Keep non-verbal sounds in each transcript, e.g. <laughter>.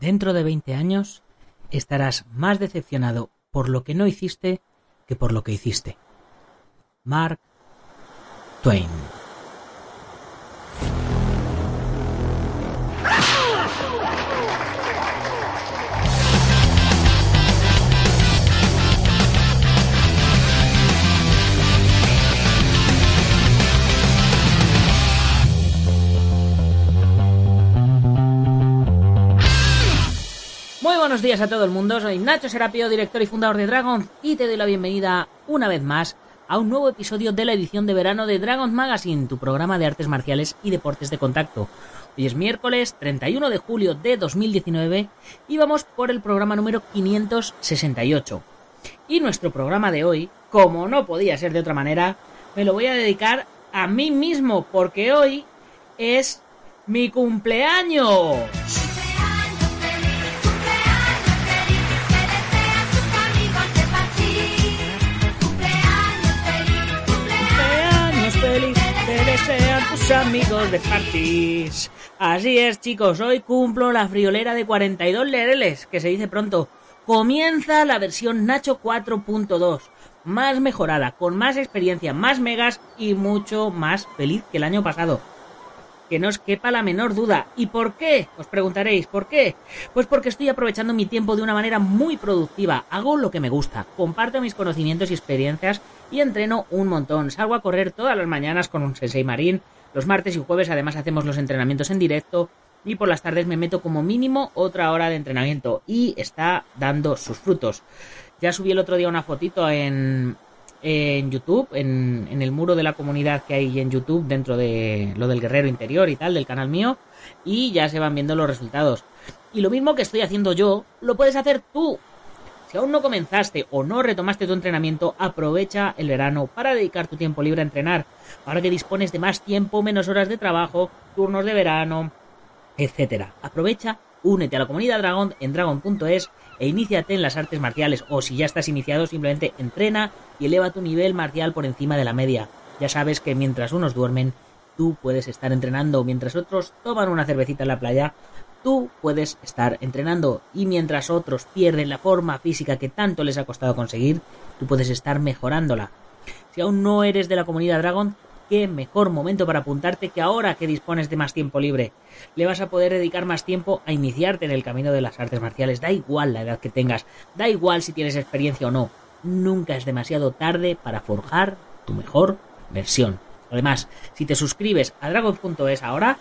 Dentro de 20 años estarás más decepcionado por lo que no hiciste que por lo que hiciste. Mark Twain. Buenos días a todo el mundo, soy Nacho Serapio, director y fundador de Dragon, y te doy la bienvenida una vez más a un nuevo episodio de la edición de verano de Dragon Magazine, tu programa de artes marciales y deportes de contacto. Hoy es miércoles 31 de julio de 2019 y vamos por el programa número 568. Y nuestro programa de hoy, como no podía ser de otra manera, me lo voy a dedicar a mí mismo porque hoy es mi cumpleaños. Amigos de parties. Así es, chicos, hoy cumplo la friolera de 42 lereles, que se dice pronto. Comienza la versión Nacho 4.2, más mejorada, con más experiencia, más megas y mucho más feliz que el año pasado que no os quepa la menor duda. ¿Y por qué? Os preguntaréis, ¿por qué? Pues porque estoy aprovechando mi tiempo de una manera muy productiva. Hago lo que me gusta, comparto mis conocimientos y experiencias y entreno un montón. Salgo a correr todas las mañanas con un sensei marín. Los martes y jueves además hacemos los entrenamientos en directo. Y por las tardes me meto como mínimo otra hora de entrenamiento. Y está dando sus frutos. Ya subí el otro día una fotito en, en YouTube, en, en, el muro de la comunidad que hay en YouTube dentro de lo del guerrero interior y tal, del canal mío, y ya se van viendo los resultados. Y lo mismo que estoy haciendo yo, lo puedes hacer tú. Si aún no comenzaste o no retomaste tu entrenamiento, aprovecha el verano para dedicar tu tiempo libre a entrenar. Ahora que dispones de más tiempo, menos horas de trabajo, turnos de verano, etcétera. Aprovecha, únete a la comunidad Dragon en dragon.es e iníciate en las artes marciales o si ya estás iniciado simplemente entrena y eleva tu nivel marcial por encima de la media. Ya sabes que mientras unos duermen, tú puedes estar entrenando, mientras otros toman una cervecita en la playa, tú puedes estar entrenando y mientras otros pierden la forma física que tanto les ha costado conseguir, tú puedes estar mejorándola. Si aún no eres de la comunidad Dragon, qué mejor momento para apuntarte que ahora que dispones de más tiempo libre. Le vas a poder dedicar más tiempo a iniciarte en el camino de las artes marciales. Da igual la edad que tengas, da igual si tienes experiencia o no. Nunca es demasiado tarde para forjar tu mejor versión. Además, si te suscribes a dragon.es ahora,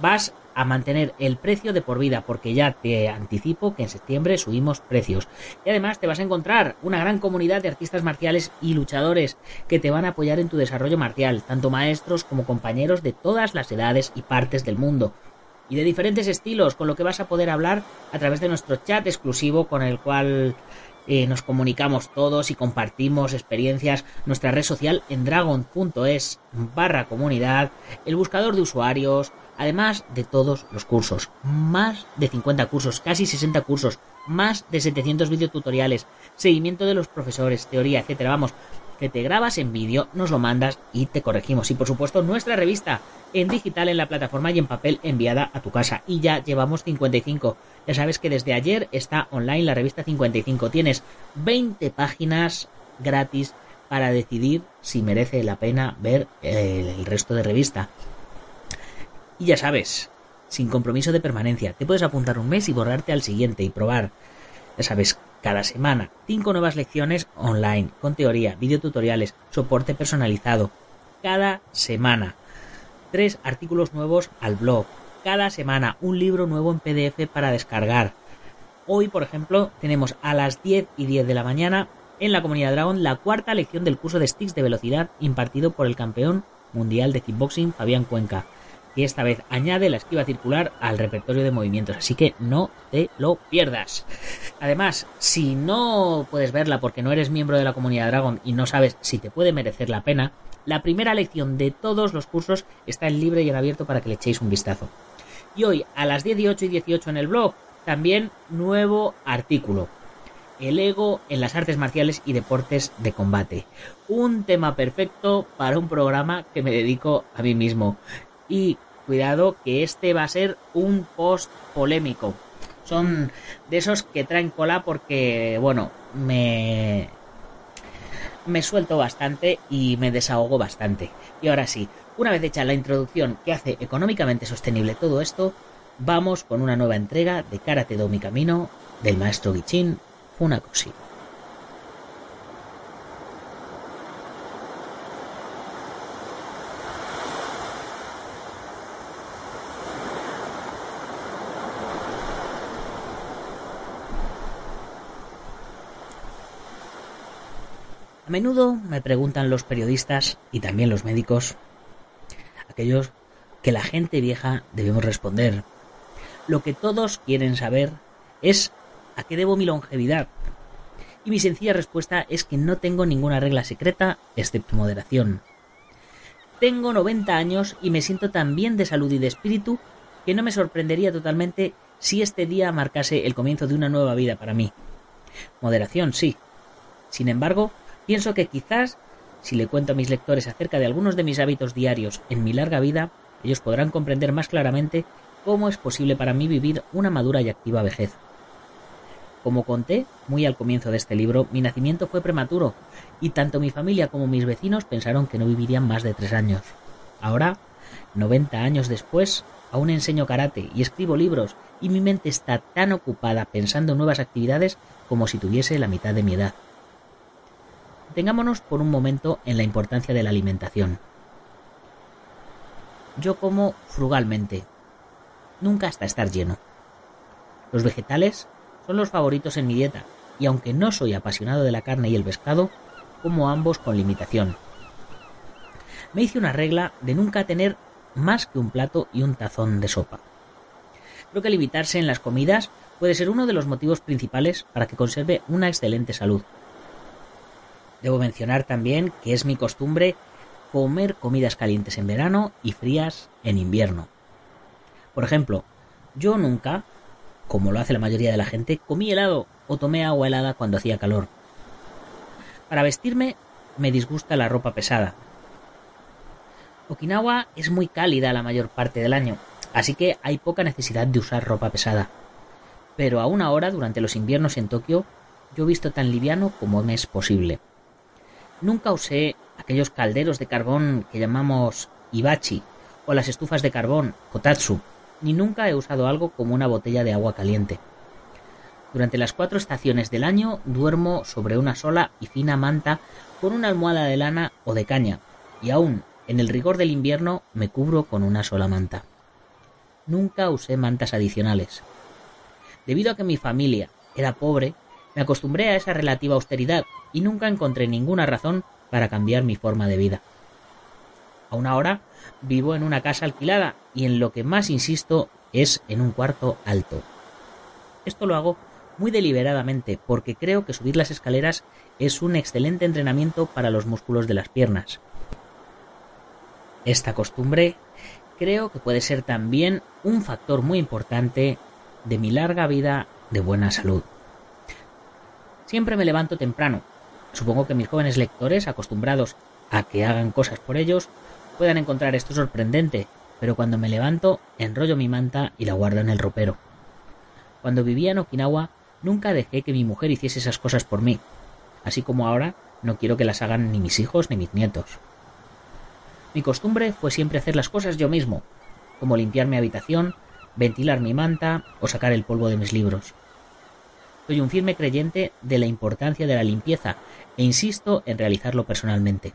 vas a mantener el precio de por vida, porque ya te anticipo que en septiembre subimos precios. Y además te vas a encontrar una gran comunidad de artistas marciales y luchadores que te van a apoyar en tu desarrollo marcial, tanto maestros como compañeros de todas las edades y partes del mundo. Y de diferentes estilos, con lo que vas a poder hablar a través de nuestro chat exclusivo con el cual eh, nos comunicamos todos y compartimos experiencias, nuestra red social en dragon.es barra comunidad, el buscador de usuarios, además de todos los cursos. Más de 50 cursos, casi 60 cursos, más de 700 videotutoriales, seguimiento de los profesores, teoría, etcétera. Vamos, que te grabas en vídeo, nos lo mandas y te corregimos. Y por supuesto, nuestra revista en digital en la plataforma y en papel enviada a tu casa. Y ya llevamos 55. Ya sabes que desde ayer está online la revista 55. Tienes 20 páginas gratis para decidir si merece la pena ver el, el resto de revista. Y ya sabes, sin compromiso de permanencia, te puedes apuntar un mes y borrarte al siguiente y probar. Ya sabes, cada semana, cinco nuevas lecciones online, con teoría, videotutoriales, soporte personalizado. Cada semana, tres artículos nuevos al blog. Cada semana, un libro nuevo en PDF para descargar. Hoy, por ejemplo, tenemos a las 10 y 10 de la mañana en la comunidad Dragon la cuarta lección del curso de sticks de velocidad impartido por el campeón mundial de kickboxing Fabián Cuenca, que esta vez añade la esquiva circular al repertorio de movimientos, así que no te lo pierdas. Además, si no puedes verla porque no eres miembro de la comunidad Dragon y no sabes si te puede merecer la pena, la primera lección de todos los cursos está en libre y en abierto para que le echéis un vistazo. Y hoy, a las 18 y 18 en el blog, también nuevo artículo. El ego en las artes marciales y deportes de combate. Un tema perfecto para un programa que me dedico a mí mismo. Y cuidado que este va a ser un post polémico. Son de esos que traen cola porque, bueno, me, me suelto bastante y me desahogo bastante. Y ahora sí, una vez hecha la introducción que hace económicamente sostenible todo esto, vamos con una nueva entrega de Karate Do Mi Camino del maestro Gichin Funakoshi. A menudo me preguntan los periodistas y también los médicos, aquellos que la gente vieja debemos responder. Lo que todos quieren saber es a qué debo mi longevidad. Y mi sencilla respuesta es que no tengo ninguna regla secreta excepto moderación. Tengo 90 años y me siento tan bien de salud y de espíritu que no me sorprendería totalmente si este día marcase el comienzo de una nueva vida para mí. Moderación, sí. Sin embargo, Pienso que quizás, si le cuento a mis lectores acerca de algunos de mis hábitos diarios en mi larga vida, ellos podrán comprender más claramente cómo es posible para mí vivir una madura y activa vejez. Como conté muy al comienzo de este libro, mi nacimiento fue prematuro y tanto mi familia como mis vecinos pensaron que no vivirían más de tres años. Ahora, 90 años después, aún enseño karate y escribo libros y mi mente está tan ocupada pensando en nuevas actividades como si tuviese la mitad de mi edad. Tengámonos por un momento en la importancia de la alimentación. Yo como frugalmente, nunca hasta estar lleno. Los vegetales son los favoritos en mi dieta, y aunque no soy apasionado de la carne y el pescado, como ambos con limitación. Me hice una regla de nunca tener más que un plato y un tazón de sopa. Creo que limitarse en las comidas puede ser uno de los motivos principales para que conserve una excelente salud. Debo mencionar también que es mi costumbre comer comidas calientes en verano y frías en invierno. Por ejemplo, yo nunca, como lo hace la mayoría de la gente, comí helado o tomé agua helada cuando hacía calor. Para vestirme me disgusta la ropa pesada. Okinawa es muy cálida la mayor parte del año, así que hay poca necesidad de usar ropa pesada. Pero aún ahora, durante los inviernos en Tokio, yo visto tan liviano como me es posible. Nunca usé aquellos calderos de carbón que llamamos ibachi o las estufas de carbón kotatsu, ni nunca he usado algo como una botella de agua caliente. Durante las cuatro estaciones del año duermo sobre una sola y fina manta con una almohada de lana o de caña, y aún en el rigor del invierno me cubro con una sola manta. Nunca usé mantas adicionales. Debido a que mi familia era pobre, me acostumbré a esa relativa austeridad y nunca encontré ninguna razón para cambiar mi forma de vida. Aún ahora vivo en una casa alquilada y en lo que más insisto es en un cuarto alto. Esto lo hago muy deliberadamente porque creo que subir las escaleras es un excelente entrenamiento para los músculos de las piernas. Esta costumbre creo que puede ser también un factor muy importante de mi larga vida de buena salud. Siempre me levanto temprano. Supongo que mis jóvenes lectores, acostumbrados a que hagan cosas por ellos, puedan encontrar esto sorprendente, pero cuando me levanto, enrollo mi manta y la guardo en el ropero. Cuando vivía en Okinawa, nunca dejé que mi mujer hiciese esas cosas por mí, así como ahora no quiero que las hagan ni mis hijos ni mis nietos. Mi costumbre fue siempre hacer las cosas yo mismo, como limpiar mi habitación, ventilar mi manta o sacar el polvo de mis libros. Soy un firme creyente de la importancia de la limpieza e insisto en realizarlo personalmente.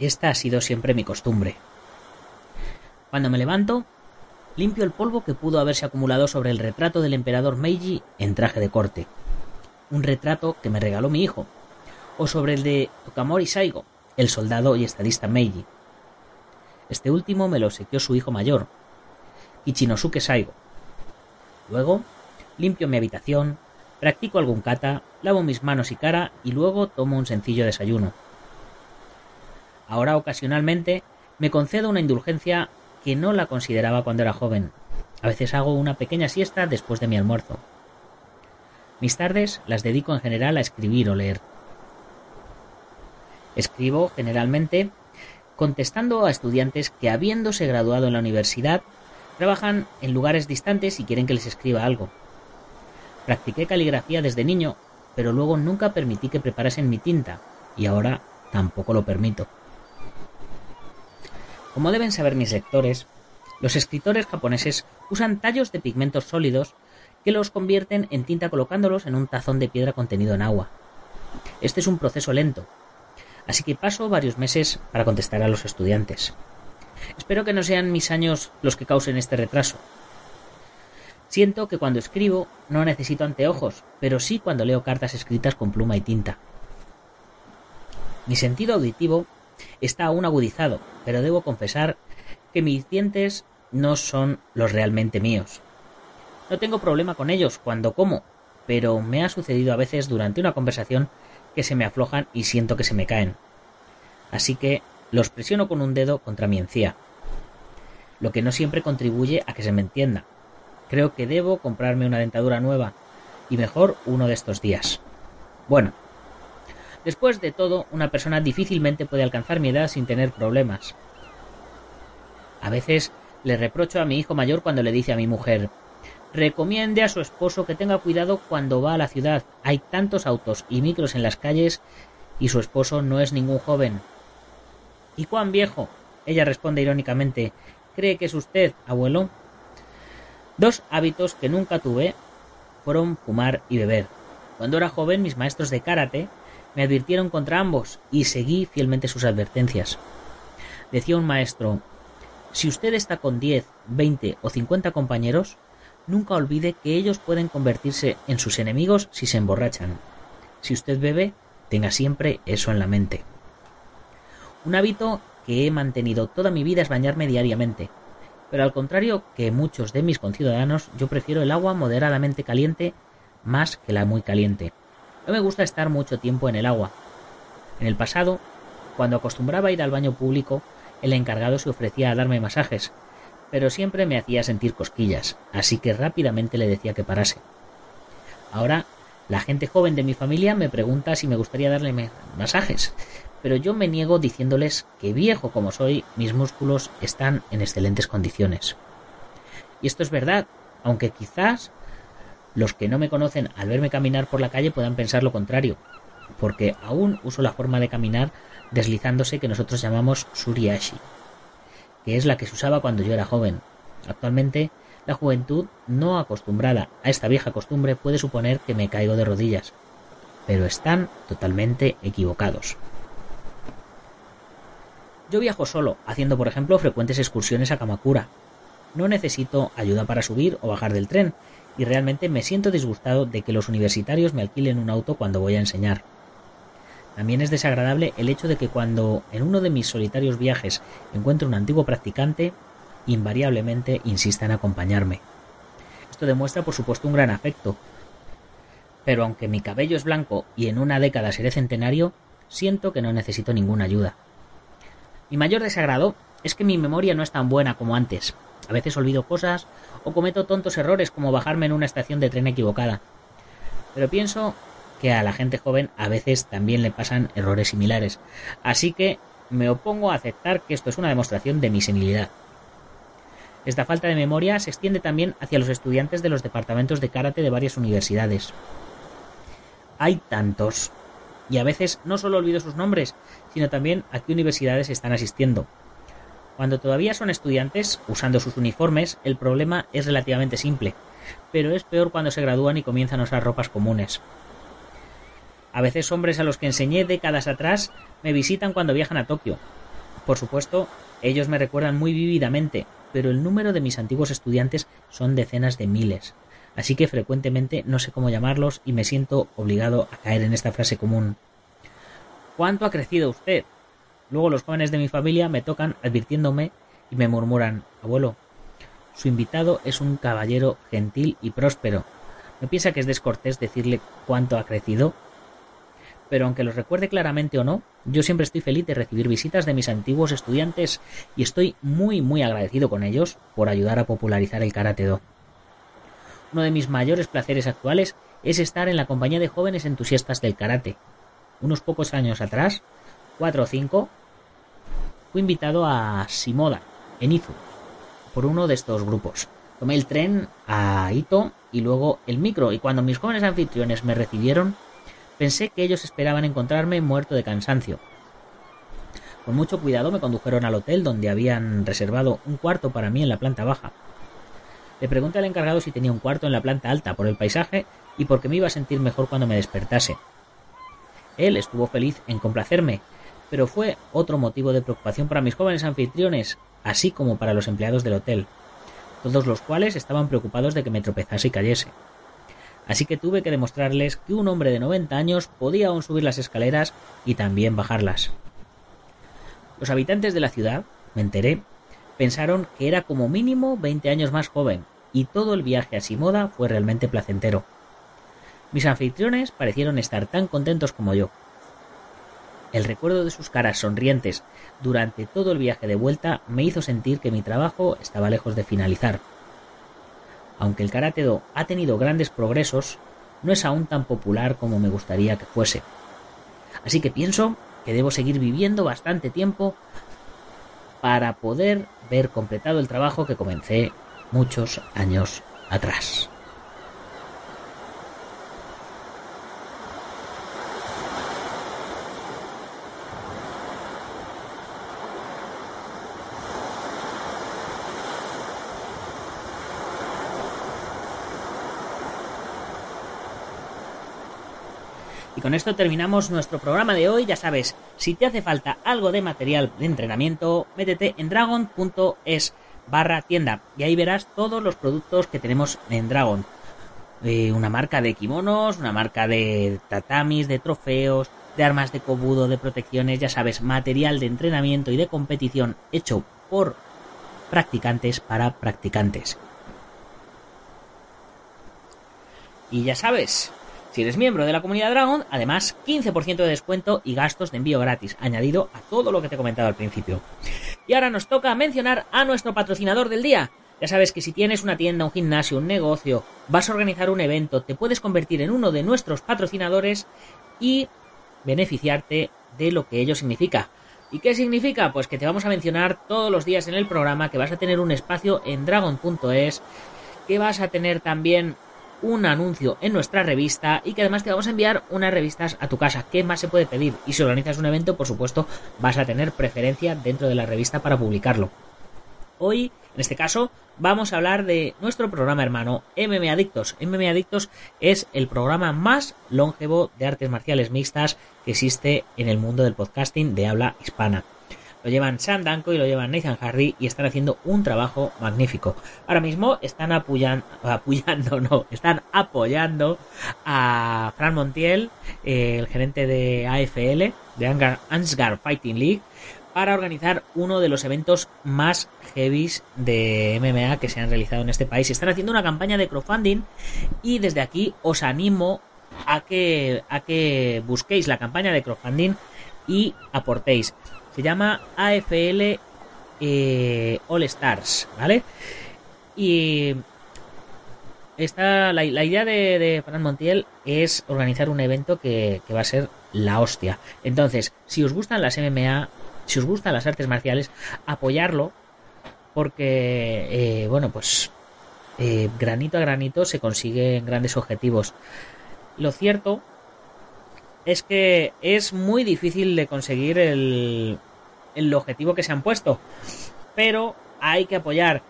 Esta ha sido siempre mi costumbre. Cuando me levanto, limpio el polvo que pudo haberse acumulado sobre el retrato del emperador Meiji en traje de corte. un retrato que me regaló mi hijo, o sobre el de Tokamori Saigo, el soldado y estadista Meiji. Este último me lo obsequió su hijo mayor, Ichinosuke Saigo. Luego, limpio mi habitación, practico algún kata, lavo mis manos y cara y luego tomo un sencillo desayuno. Ahora ocasionalmente me concedo una indulgencia que no la consideraba cuando era joven. A veces hago una pequeña siesta después de mi almuerzo. Mis tardes las dedico en general a escribir o leer. Escribo generalmente contestando a estudiantes que habiéndose graduado en la universidad trabajan en lugares distantes y quieren que les escriba algo. Practiqué caligrafía desde niño, pero luego nunca permití que preparasen mi tinta y ahora tampoco lo permito. Como deben saber mis lectores, los escritores japoneses usan tallos de pigmentos sólidos que los convierten en tinta colocándolos en un tazón de piedra contenido en agua. Este es un proceso lento, así que paso varios meses para contestar a los estudiantes. Espero que no sean mis años los que causen este retraso. Siento que cuando escribo no necesito anteojos, pero sí cuando leo cartas escritas con pluma y tinta. Mi sentido auditivo está aún agudizado, pero debo confesar que mis dientes no son los realmente míos. No tengo problema con ellos cuando como, pero me ha sucedido a veces durante una conversación que se me aflojan y siento que se me caen. Así que los presiono con un dedo contra mi encía, lo que no siempre contribuye a que se me entienda. Creo que debo comprarme una dentadura nueva, y mejor uno de estos días. Bueno, después de todo, una persona difícilmente puede alcanzar mi edad sin tener problemas. A veces le reprocho a mi hijo mayor cuando le dice a mi mujer recomiende a su esposo que tenga cuidado cuando va a la ciudad. Hay tantos autos y micros en las calles y su esposo no es ningún joven. ¿Y cuán viejo? Ella responde irónicamente ¿Cree que es usted, abuelo? Dos hábitos que nunca tuve fueron fumar y beber. Cuando era joven, mis maestros de karate me advirtieron contra ambos y seguí fielmente sus advertencias. Decía un maestro, si usted está con 10, 20 o 50 compañeros, nunca olvide que ellos pueden convertirse en sus enemigos si se emborrachan. Si usted bebe, tenga siempre eso en la mente. Un hábito que he mantenido toda mi vida es bañarme diariamente. Pero al contrario que muchos de mis conciudadanos, yo prefiero el agua moderadamente caliente más que la muy caliente. No me gusta estar mucho tiempo en el agua. En el pasado, cuando acostumbraba ir al baño público, el encargado se ofrecía a darme masajes, pero siempre me hacía sentir cosquillas, así que rápidamente le decía que parase. Ahora, la gente joven de mi familia me pregunta si me gustaría darle masajes, pero yo me niego diciéndoles que viejo como soy, mis músculos están en excelentes condiciones. Y esto es verdad, aunque quizás los que no me conocen al verme caminar por la calle puedan pensar lo contrario, porque aún uso la forma de caminar deslizándose que nosotros llamamos suriashi, que es la que se usaba cuando yo era joven. Actualmente, la juventud no acostumbrada a esta vieja costumbre puede suponer que me caigo de rodillas, pero están totalmente equivocados. Yo viajo solo, haciendo por ejemplo frecuentes excursiones a Kamakura. No necesito ayuda para subir o bajar del tren, y realmente me siento disgustado de que los universitarios me alquilen un auto cuando voy a enseñar. También es desagradable el hecho de que cuando en uno de mis solitarios viajes encuentro un antiguo practicante, invariablemente insista en acompañarme. Esto demuestra por supuesto un gran afecto, pero aunque mi cabello es blanco y en una década seré centenario, siento que no necesito ninguna ayuda. Mi mayor desagrado es que mi memoria no es tan buena como antes. A veces olvido cosas o cometo tontos errores como bajarme en una estación de tren equivocada. Pero pienso que a la gente joven a veces también le pasan errores similares. Así que me opongo a aceptar que esto es una demostración de mi senilidad. Esta falta de memoria se extiende también hacia los estudiantes de los departamentos de karate de varias universidades. Hay tantos y a veces no solo olvido sus nombres, sino también a qué universidades están asistiendo. Cuando todavía son estudiantes, usando sus uniformes, el problema es relativamente simple, pero es peor cuando se gradúan y comienzan a usar ropas comunes. A veces hombres a los que enseñé décadas atrás me visitan cuando viajan a Tokio. Por supuesto, ellos me recuerdan muy vívidamente, pero el número de mis antiguos estudiantes son decenas de miles. Así que frecuentemente no sé cómo llamarlos y me siento obligado a caer en esta frase común. ¿Cuánto ha crecido usted? Luego los jóvenes de mi familia me tocan advirtiéndome y me murmuran, abuelo, su invitado es un caballero gentil y próspero. ¿No piensa que es descortés decirle cuánto ha crecido? Pero aunque los recuerde claramente o no, yo siempre estoy feliz de recibir visitas de mis antiguos estudiantes y estoy muy muy agradecido con ellos por ayudar a popularizar el karate do. Uno de mis mayores placeres actuales es estar en la compañía de jóvenes entusiastas del karate. Unos pocos años atrás, cuatro o cinco, fui invitado a Shimoda, en Izu, por uno de estos grupos. Tomé el tren a Ito y luego el micro, y cuando mis jóvenes anfitriones me recibieron, pensé que ellos esperaban encontrarme muerto de cansancio. Con mucho cuidado me condujeron al hotel donde habían reservado un cuarto para mí en la planta baja. Le pregunté al encargado si tenía un cuarto en la planta alta por el paisaje y porque me iba a sentir mejor cuando me despertase. Él estuvo feliz en complacerme, pero fue otro motivo de preocupación para mis jóvenes anfitriones, así como para los empleados del hotel, todos los cuales estaban preocupados de que me tropezase y cayese. Así que tuve que demostrarles que un hombre de 90 años podía aún subir las escaleras y también bajarlas. Los habitantes de la ciudad, me enteré, pensaron que era como mínimo 20 años más joven, y todo el viaje a Simoda fue realmente placentero. Mis anfitriones parecieron estar tan contentos como yo. El recuerdo de sus caras sonrientes durante todo el viaje de vuelta me hizo sentir que mi trabajo estaba lejos de finalizar. Aunque el karate do ha tenido grandes progresos, no es aún tan popular como me gustaría que fuese. Así que pienso que debo seguir viviendo bastante tiempo para poder ver completado el trabajo que comencé muchos años atrás. Y con esto terminamos nuestro programa de hoy. Ya sabes, si te hace falta algo de material de entrenamiento, métete en dragon.es barra tienda y ahí verás todos los productos que tenemos en Dragon. Eh, una marca de kimonos, una marca de tatamis, de trofeos, de armas de cobudo, de protecciones, ya sabes, material de entrenamiento y de competición hecho por practicantes para practicantes. Y ya sabes, si eres miembro de la comunidad Dragon, además 15% de descuento y gastos de envío gratis, añadido a todo lo que te he comentado al principio. Y ahora nos toca mencionar a nuestro patrocinador del día. Ya sabes que si tienes una tienda, un gimnasio, un negocio, vas a organizar un evento, te puedes convertir en uno de nuestros patrocinadores y beneficiarte de lo que ello significa. ¿Y qué significa? Pues que te vamos a mencionar todos los días en el programa, que vas a tener un espacio en dragon.es, que vas a tener también un anuncio en nuestra revista y que además te vamos a enviar unas revistas a tu casa. ¿Qué más se puede pedir? Y si organizas un evento, por supuesto, vas a tener preferencia dentro de la revista para publicarlo. Hoy, en este caso, vamos a hablar de nuestro programa hermano MM Adictos. MM Adictos es el programa más longevo de artes marciales mixtas que existe en el mundo del podcasting de habla hispana lo llevan Sam Danko y lo llevan Nathan Hardy y están haciendo un trabajo magnífico. Ahora mismo están apoyando, <laughs> no, están apoyando a Fran Montiel, eh, el gerente de AFL, de Ansgar Fighting League, para organizar uno de los eventos más heavies de MMA que se han realizado en este país. Están haciendo una campaña de crowdfunding y desde aquí os animo a que, a que busquéis la campaña de crowdfunding y aportéis. Se llama AFL eh, All Stars, ¿vale? Y esta, la, idea de, de, Montiel es organizar un evento que, va a ser la hostia. Entonces, si os gustan las MMA, si os gustan las artes marciales, apoyarlo, porque, eh, bueno, pues eh, granito a granito se consiguen grandes objetivos. Lo cierto es que es muy difícil de conseguir el, el objetivo que se han puesto. Pero hay que apoyar.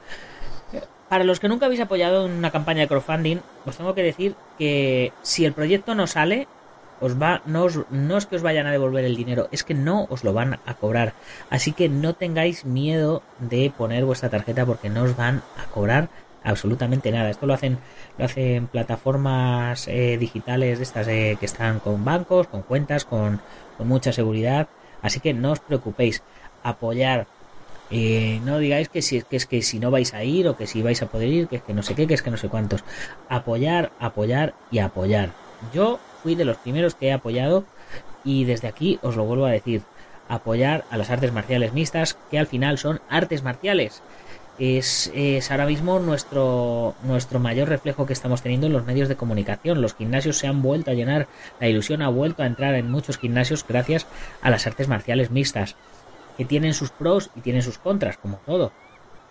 Para los que nunca habéis apoyado en una campaña de crowdfunding, os tengo que decir que si el proyecto no sale, os va, no, no es que os vayan a devolver el dinero, es que no os lo van a cobrar. Así que no tengáis miedo de poner vuestra tarjeta porque no os van a cobrar absolutamente nada. Esto lo hacen, lo hacen plataformas eh, digitales de estas eh, que están con bancos, con cuentas, con, con, mucha seguridad. Así que no os preocupéis. Apoyar. Eh, no digáis que si que es que si no vais a ir o que si vais a poder ir, que es que no sé qué, que es que no sé cuántos. Apoyar, apoyar y apoyar. Yo fui de los primeros que he apoyado y desde aquí os lo vuelvo a decir. Apoyar a las artes marciales mixtas, que al final son artes marciales es, es, ahora mismo nuestro, nuestro mayor reflejo que estamos teniendo en los medios de comunicación. Los gimnasios se han vuelto a llenar, la ilusión ha vuelto a entrar en muchos gimnasios gracias a las artes marciales mixtas, que tienen sus pros y tienen sus contras, como todo.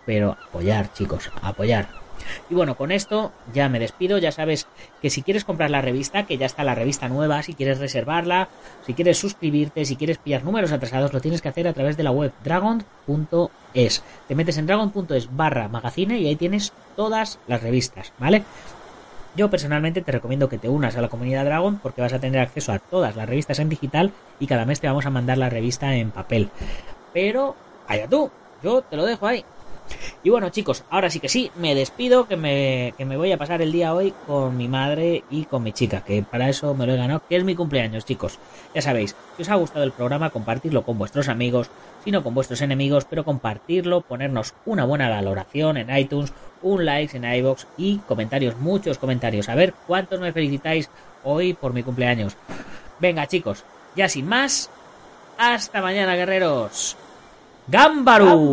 Pero apoyar, chicos, apoyar. Y bueno, con esto ya me despido. Ya sabes que si quieres comprar la revista, que ya está la revista nueva, si quieres reservarla, si quieres suscribirte, si quieres pillar números atrasados, lo tienes que hacer a través de la web dragon.es. Te metes en dragon.es barra magazine y ahí tienes todas las revistas, ¿vale? Yo personalmente te recomiendo que te unas a la comunidad Dragon porque vas a tener acceso a todas las revistas en digital y cada mes te vamos a mandar la revista en papel. Pero, allá tú, yo te lo dejo ahí. Y bueno, chicos, ahora sí que sí, me despido, que me, que me voy a pasar el día hoy con mi madre y con mi chica, que para eso me lo he ganado, que es mi cumpleaños, chicos. Ya sabéis, si os ha gustado el programa, compartirlo con vuestros amigos, si no con vuestros enemigos, pero compartirlo, ponernos una buena valoración en iTunes, un like en iBox y comentarios, muchos comentarios. A ver cuántos me felicitáis hoy por mi cumpleaños. Venga, chicos, ya sin más, hasta mañana, guerreros. 頑張ろう。